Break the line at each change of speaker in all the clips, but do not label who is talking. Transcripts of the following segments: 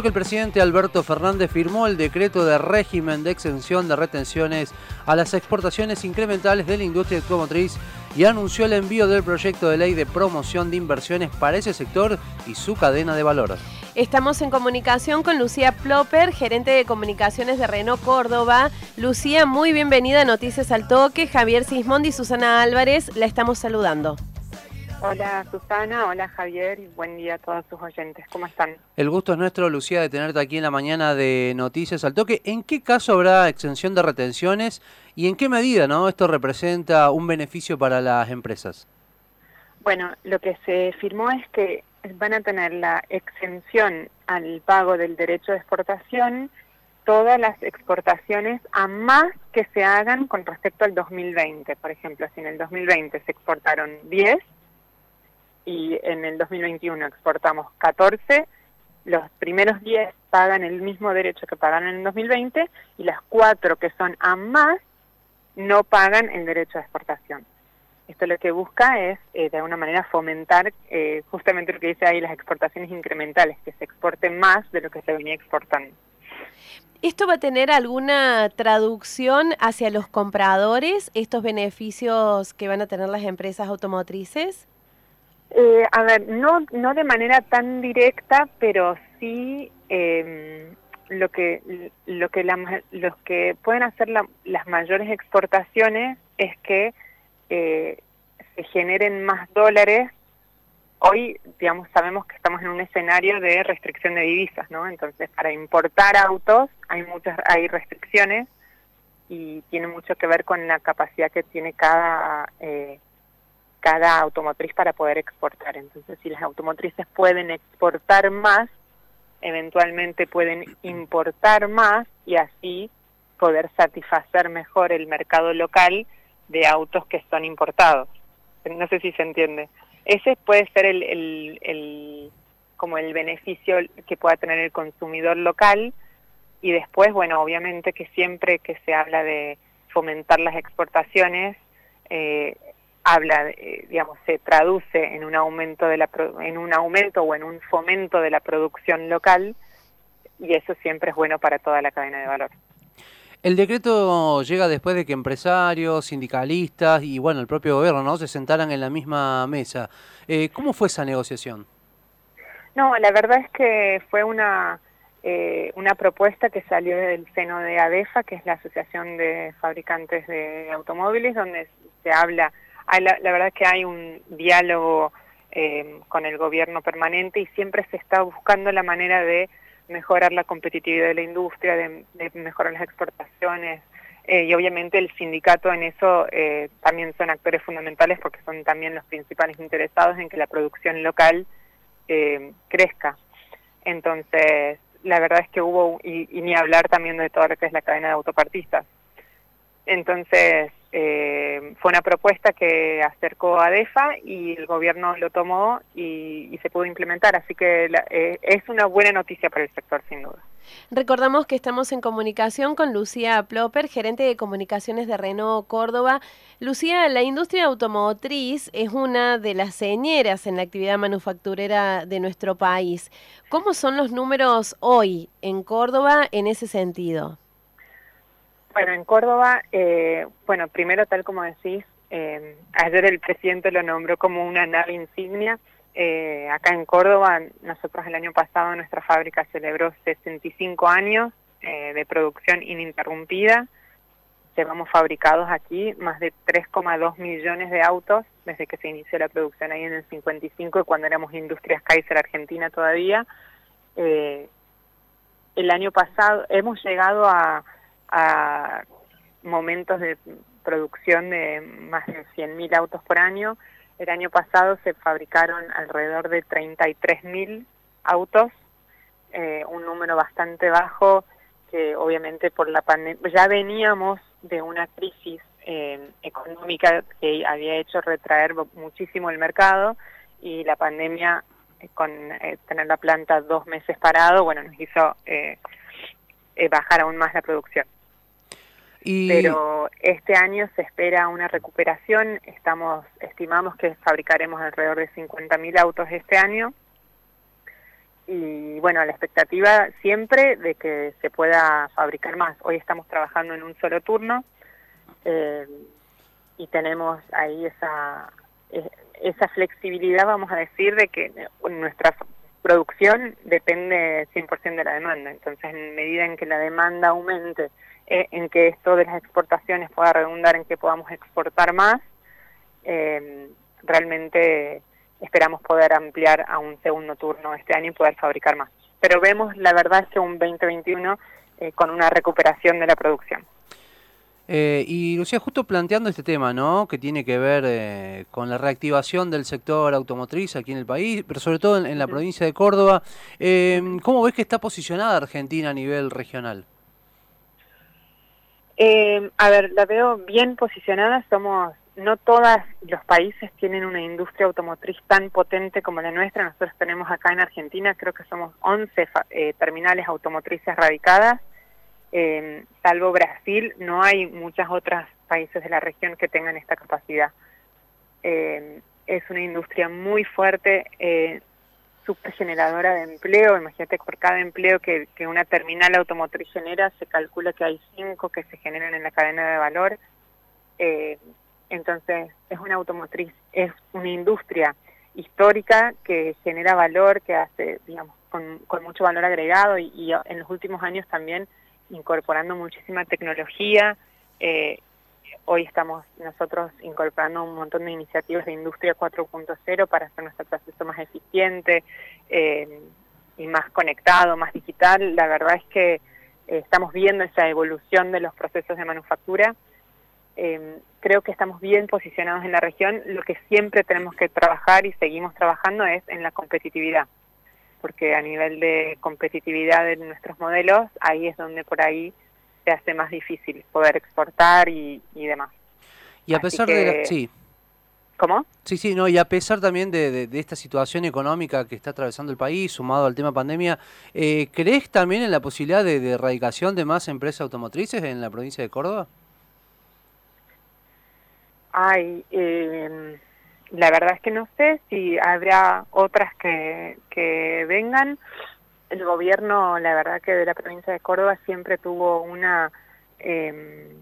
que el presidente Alberto Fernández firmó el decreto de régimen de exención de retenciones a las exportaciones incrementales de la industria automotriz y anunció el envío del proyecto de ley de promoción de inversiones para ese sector y su cadena de valor.
Estamos en comunicación con Lucía Plopper, gerente de comunicaciones de Renault Córdoba. Lucía, muy bienvenida a Noticias al Toque. Javier Sismondi y Susana Álvarez, la estamos saludando.
Hola Susana, hola Javier y buen día a todos sus oyentes. ¿Cómo están?
El gusto es nuestro, Lucía, de tenerte aquí en la mañana de Noticias al Toque. ¿En qué caso habrá exención de retenciones y en qué medida no esto representa un beneficio para las empresas?
Bueno, lo que se firmó es que van a tener la exención al pago del derecho de exportación todas las exportaciones a más que se hagan con respecto al 2020. Por ejemplo, si en el 2020 se exportaron 10, y en el 2021 exportamos 14, los primeros 10 pagan el mismo derecho que pagan en el 2020 y las 4 que son a más no pagan el derecho de exportación. Esto lo que busca es, eh, de alguna manera, fomentar eh, justamente lo que dice ahí, las exportaciones incrementales, que se exporten más de lo que se venía exportando.
¿Esto va a tener alguna traducción hacia los compradores, estos beneficios que van a tener las empresas automotrices?
Eh, a ver, no, no de manera tan directa, pero sí eh, lo que, lo que los que pueden hacer las mayores exportaciones es que eh, se generen más dólares. Hoy, digamos, sabemos que estamos en un escenario de restricción de divisas, ¿no? Entonces, para importar autos hay muchas hay restricciones y tiene mucho que ver con la capacidad que tiene cada eh, cada automotriz para poder exportar. Entonces, si las automotrices pueden exportar más, eventualmente pueden importar más y así poder satisfacer mejor el mercado local de autos que son importados. No sé si se entiende. Ese puede ser el, el, el como el beneficio que pueda tener el consumidor local y después, bueno, obviamente que siempre que se habla de fomentar las exportaciones, eh, habla, eh, digamos, se traduce en un aumento de la en un aumento o en un fomento de la producción local y eso siempre es bueno para toda la cadena de valor.
El decreto llega después de que empresarios, sindicalistas y bueno el propio gobierno no se sentaran en la misma mesa. Eh, ¿Cómo fue esa negociación?
No, la verdad es que fue una eh, una propuesta que salió del seno de ADEFA, que es la Asociación de Fabricantes de Automóviles, donde se habla la, verdad es que hay un diálogo eh, con el gobierno permanente y siempre se está buscando la manera de mejorar la competitividad de la industria, de, mejorar las exportaciones, eh, y obviamente el sindicato en eso eh, también son actores fundamentales porque son también los principales interesados en que la producción local crezca. Entonces, la verdad es que hubo, y, ni hablar también de todo lo que es la cadena de autopartistas. Entonces, eh, fue una propuesta que acercó a DEFA y el gobierno lo tomó y, se pudo implementar, así que eh, es una buena noticia para el sector sin duda.
Recordamos que estamos en comunicación con Lucía Plopper, gerente de comunicaciones de Renault Córdoba. Lucía, la industria automotriz es una de las señeras en la actividad manufacturera de nuestro país. ¿Cómo son los números hoy en Córdoba en ese sentido?
Bueno, en Córdoba, eh, bueno, primero tal como decís, eh, ayer el presidente lo nombró como una nave insignia. Eh, acá en Córdoba, nosotros el año pasado nuestra fábrica celebró 65 años de producción ininterrumpida. Llevamos fabricados aquí más de 3,2 millones de autos desde que se inició la producción ahí en el 55 y cuando éramos Industrias Kaiser Argentina todavía. el año pasado hemos llegado a a momentos de producción de más de 100.000 autos por año. El año pasado se fabricaron alrededor de 33.000 autos, eh, un número bastante bajo que obviamente por la pandemia ya veníamos de una crisis eh, económica que había hecho retraer muchísimo el mercado y la pandemia eh, con tener la planta dos meses parado, bueno, nos hizo bajar aún más la producción. Pero este año se espera una recuperación, estamos estimamos que fabricaremos alrededor de 50.000 autos este año y bueno, la expectativa siempre de que se pueda fabricar más. Hoy estamos trabajando en un solo turno eh, y tenemos ahí esa, e, esa flexibilidad, vamos a decir, de que nuestra producción depende 100% de la demanda. Entonces, en medida en que la demanda aumente, eh, en que esto de las exportaciones pueda redundar en que podamos exportar más, eh, realmente esperamos poder ampliar a un segundo turno este año y poder fabricar más. Pero vemos, la verdad, que un 2021 eh, con una recuperación de la producción.
Eh, y Lucía, justo planteando este tema, ¿no? Que tiene que ver eh, con la reactivación del sector automotriz aquí en el país, pero sobre todo en, la provincia de Córdoba. ¿Cómo ves que está posicionada Argentina a nivel regional?
A ver, la veo bien posicionada. Somos no todos los países tienen una industria automotriz tan potente como la nuestra. Nosotros tenemos acá en Argentina, creo que somos 11 eh, terminales automotrices radicadas. Eh, salvo Brasil, no hay muchos otros países de la región que tengan esta capacidad. Eh, es una industria muy fuerte, super generadora de empleo. Imagínate, por cada empleo que, una terminal automotriz genera, se calcula que hay cinco que se generan en la cadena de valor. Eh, entonces, es una automotriz, es una industria histórica que genera valor, que hace, digamos, con, mucho valor agregado y, en los últimos años también incorporando muchísima tecnología. Eh, hoy estamos nosotros incorporando un montón de iniciativas de industria 4.0 para hacer nuestro proceso más eficiente eh, y más conectado, más digital. La verdad es que eh, estamos viendo esa evolución de los procesos de manufactura eh, creo que estamos bien posicionados en la región. Lo que siempre tenemos que trabajar y seguimos trabajando es en la competitividad, porque a nivel de competitividad de nuestros modelos, ahí es donde por ahí se hace más difícil poder exportar y, demás.
Y a pesar de sí.
¿Cómo?
Sí, sí, no, y a pesar también de, esta situación económica que está atravesando el país, sumado al tema pandemia, eh, ¿crees también en la posibilidad de, de erradicación de más empresas automotrices en la provincia de Córdoba?
Ay, eh, la verdad es que no sé si habrá otras que, que vengan. El gobierno, la verdad que de la provincia de Córdoba siempre tuvo una, eh,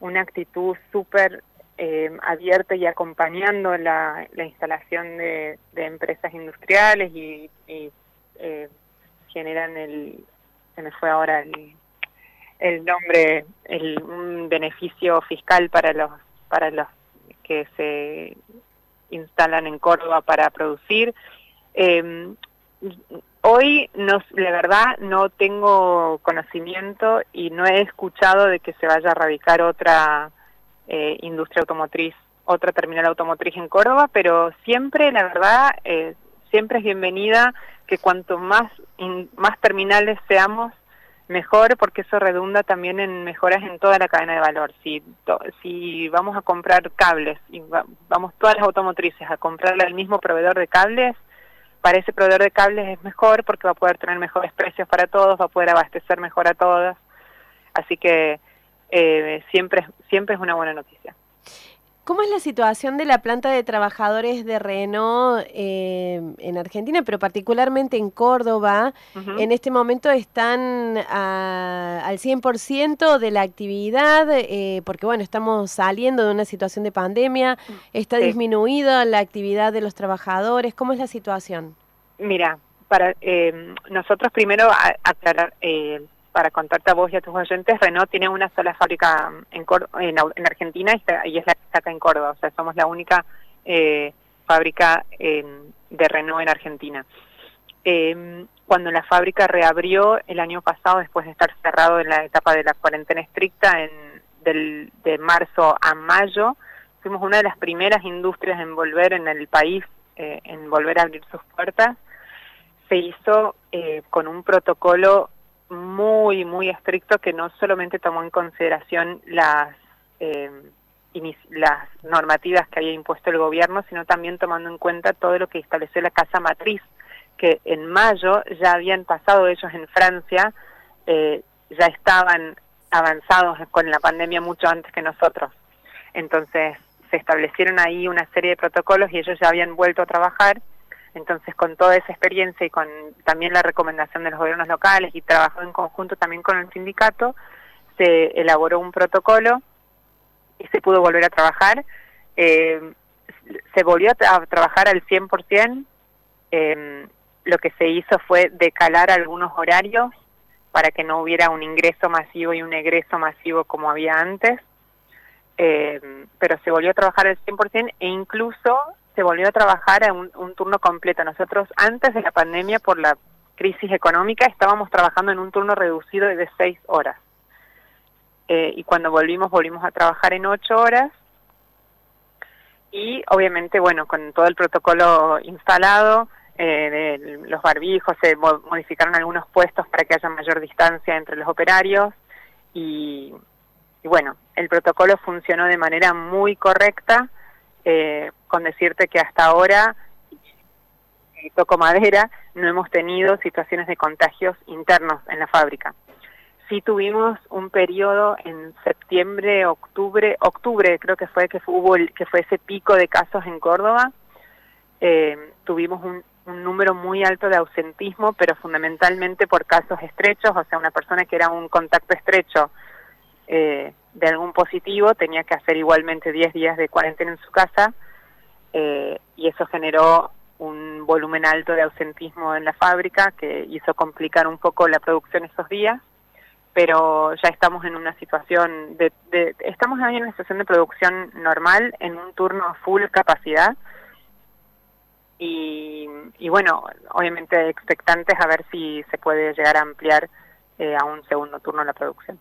una actitud súper eh, abierta y acompañando la, la instalación de, empresas industriales y, eh, generan el, se me fue ahora el, el nombre, el, beneficio fiscal para los para los que se instalan en Córdoba para producir. Eh, hoy, no, la verdad, no tengo conocimiento y no he escuchado de que se vaya a radicar otra eh, industria automotriz, otra terminal automotriz en Córdoba, pero siempre, la verdad, eh, siempre es bienvenida que cuanto más, más terminales seamos, mejor porque eso redunda también en mejoras en toda la cadena de valor. Si, si vamos a comprar cables y vamos todas las automotrices a comprarle al mismo proveedor de cables, para ese proveedor de cables es mejor porque va a poder tener mejores precios para todos, va a poder abastecer mejor a todas. Así que eh, siempre, siempre es una buena noticia.
¿Cómo es la situación de la planta de trabajadores de Renault eh, en Argentina, pero particularmente en Córdoba? En este momento están al 100% de la actividad, eh, porque bueno, estamos saliendo de una situación de pandemia, está disminuida la actividad de los trabajadores. ¿Cómo es la situación?
Mira, para eh, nosotros primero aclarar para contarte a vos y a tus oyentes, Renault tiene una sola fábrica en, en, Argentina y, es la que está acá en Córdoba. O sea, somos la única eh, fábrica de Renault en Argentina. Eh, cuando la fábrica reabrió el año pasado, después de estar cerrado en la etapa de la cuarentena estricta, en, del, de marzo a mayo, fuimos una de las primeras industrias en volver en el país, eh, en volver a abrir sus puertas. Se hizo eh, con un protocolo muy, muy estricto que no solamente tomó en consideración las, eh, las normativas que había impuesto el gobierno, sino también tomando en cuenta todo lo que estableció la Casa Matriz, que en mayo ya habían pasado ellos en Francia, eh, ya estaban avanzados con la pandemia mucho antes que nosotros. Entonces se establecieron ahí una serie de protocolos y ellos ya habían vuelto a trabajar Entonces, con toda esa experiencia y con también la recomendación de los gobiernos locales y trabajó en conjunto también con el sindicato, se elaboró un protocolo y se pudo volver a trabajar. Eh, se volvió a trabajar al 100%. Eh, lo que se hizo fue decalar algunos horarios para que no hubiera un ingreso masivo y un egreso masivo como había antes. Eh, pero se volvió a trabajar al 100% e incluso se volvió a trabajar a un, turno completo. Nosotros antes de la pandemia, por la crisis económica, estábamos trabajando en un turno reducido de seis horas. Eh, y cuando volvimos, volvimos a trabajar en ocho horas. Y obviamente, bueno, con todo el protocolo instalado, eh, los barbijos, se modificaron algunos puestos para que haya mayor distancia entre los operarios. Y, y bueno, el protocolo funcionó de manera muy correcta eh, con decirte que hasta ahora, toco madera, no hemos tenido situaciones de contagios internos en la fábrica. Sí tuvimos un periodo en septiembre, octubre, octubre creo que fue que hubo que fue ese pico de casos en Córdoba. Eh, tuvimos un, un número muy alto de ausentismo, pero fundamentalmente por casos estrechos, o sea, una persona que era un contacto estrecho eh, de algún positivo tenía que hacer igualmente 10 días de cuarentena en su casa eh, y eso generó un volumen alto de ausentismo en la fábrica que hizo complicar un poco la producción esos días, pero ya estamos en una situación de, de estamos en una situación de producción normal en un turno full capacidad y, y bueno, obviamente expectantes a ver si se puede llegar a ampliar eh, a un segundo turno la producción.